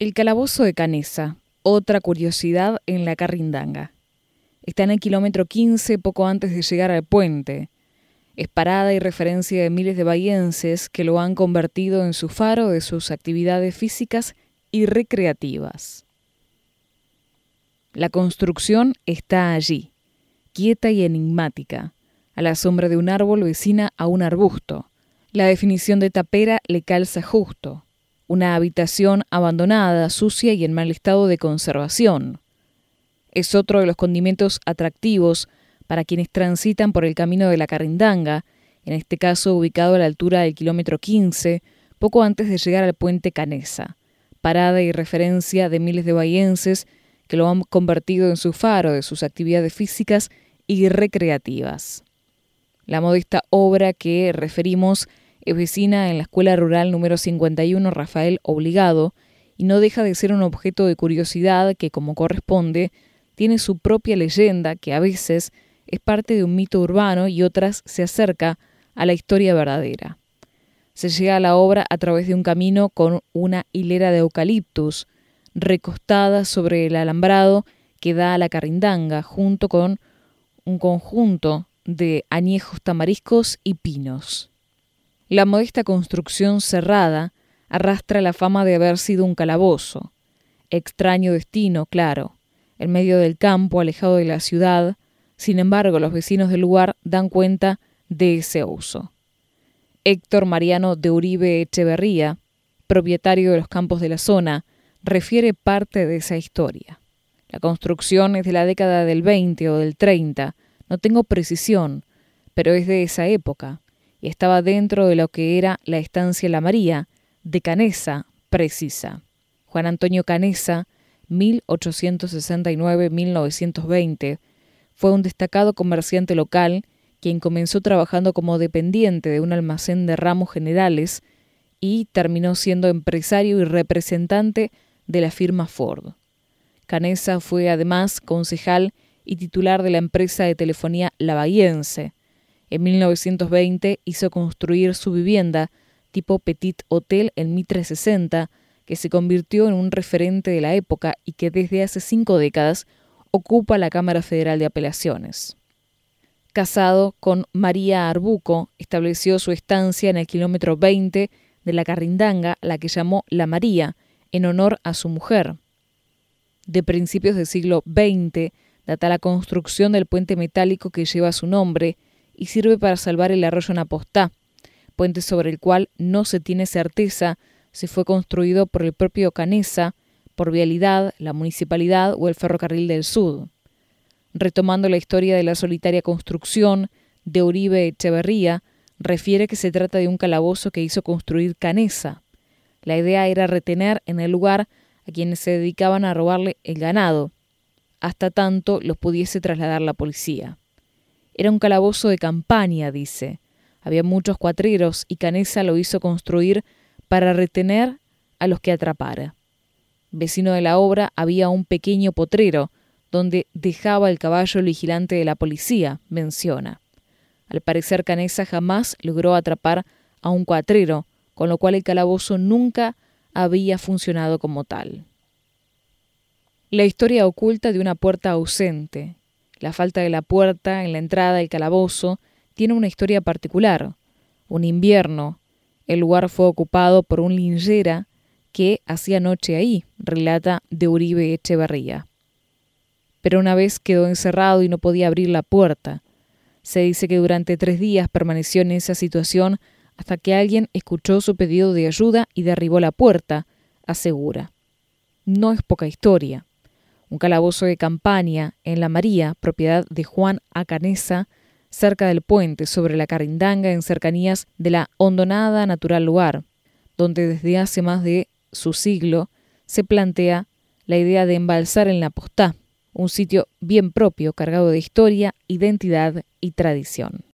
El calabozo de Canesa, otra curiosidad en la Carrindanga. Está en el kilómetro 15 poco antes de llegar al puente. Es parada y referencia de miles de bahienses que lo han convertido en su faro de sus actividades físicas y recreativas. La construcción está allí, quieta y enigmática, a la sombra de un árbol vecina a un arbusto. La definición de tapera le calza justo una habitación abandonada, sucia y en mal estado de conservación. Es otro de los condimentos atractivos para quienes transitan por el camino de la Carindanga, en este caso ubicado a la altura del kilómetro 15, poco antes de llegar al puente Canesa, parada y referencia de miles de bahienses que lo han convertido en su faro de sus actividades físicas y recreativas. La modesta obra que referimos es vecina en la escuela rural número 51 Rafael Obligado y no deja de ser un objeto de curiosidad que, como corresponde, tiene su propia leyenda que a veces es parte de un mito urbano y otras se acerca a la historia verdadera. Se llega a la obra a través de un camino con una hilera de eucaliptus recostada sobre el alambrado que da a la carindanga junto con un conjunto de añejos tamariscos y pinos. La modesta construcción cerrada arrastra la fama de haber sido un calabozo. Extraño destino, claro, en medio del campo, alejado de la ciudad. Sin embargo, los vecinos del lugar dan cuenta de ese uso. Héctor Mariano de Uribe Echeverría, propietario de los campos de la zona, refiere parte de esa historia. La construcción es de la década del 20 o del 30, no tengo precisión, pero es de esa época y estaba dentro de lo que era la estancia La María, de Canesa, precisa. Juan Antonio Canesa, 1869-1920, fue un destacado comerciante local quien comenzó trabajando como dependiente de un almacén de ramos generales y terminó siendo empresario y representante de la firma Ford. Canesa fue además concejal y titular de la empresa de telefonía Lavaguiense, en 1920 hizo construir su vivienda tipo Petit Hotel en Mitre 60, que se convirtió en un referente de la época y que desde hace cinco décadas ocupa la Cámara Federal de Apelaciones. Casado con María Arbuco, estableció su estancia en el kilómetro 20 de la Carrindanga, la que llamó La María, en honor a su mujer. De principios del siglo XX data la construcción del puente metálico que lleva su nombre, y sirve para salvar el arroyo Napostá, puente sobre el cual no se tiene certeza si fue construido por el propio Canesa, por Vialidad, la Municipalidad o el Ferrocarril del Sur. Retomando la historia de la solitaria construcción de Uribe Echeverría, refiere que se trata de un calabozo que hizo construir Canesa. La idea era retener en el lugar a quienes se dedicaban a robarle el ganado, hasta tanto los pudiese trasladar la policía. Era un calabozo de campaña, dice. Había muchos cuatreros y Canesa lo hizo construir para retener a los que atrapara. Vecino de la obra había un pequeño potrero, donde dejaba el caballo el vigilante de la policía, menciona. Al parecer Canesa jamás logró atrapar a un cuatrero, con lo cual el calabozo nunca había funcionado como tal. La historia oculta de una puerta ausente, la falta de la puerta en la entrada del calabozo tiene una historia particular. Un invierno, el lugar fue ocupado por un lingera que hacía noche ahí, relata de Uribe Echeverría. Pero una vez quedó encerrado y no podía abrir la puerta. Se dice que durante tres días permaneció en esa situación hasta que alguien escuchó su pedido de ayuda y derribó la puerta, asegura. No es poca historia un calabozo de campaña en La María, propiedad de Juan Acanesa, cerca del puente sobre la Carindanga en cercanías de la hondonada natural lugar, donde desde hace más de su siglo se plantea la idea de embalsar en la postá, un sitio bien propio cargado de historia, identidad y tradición.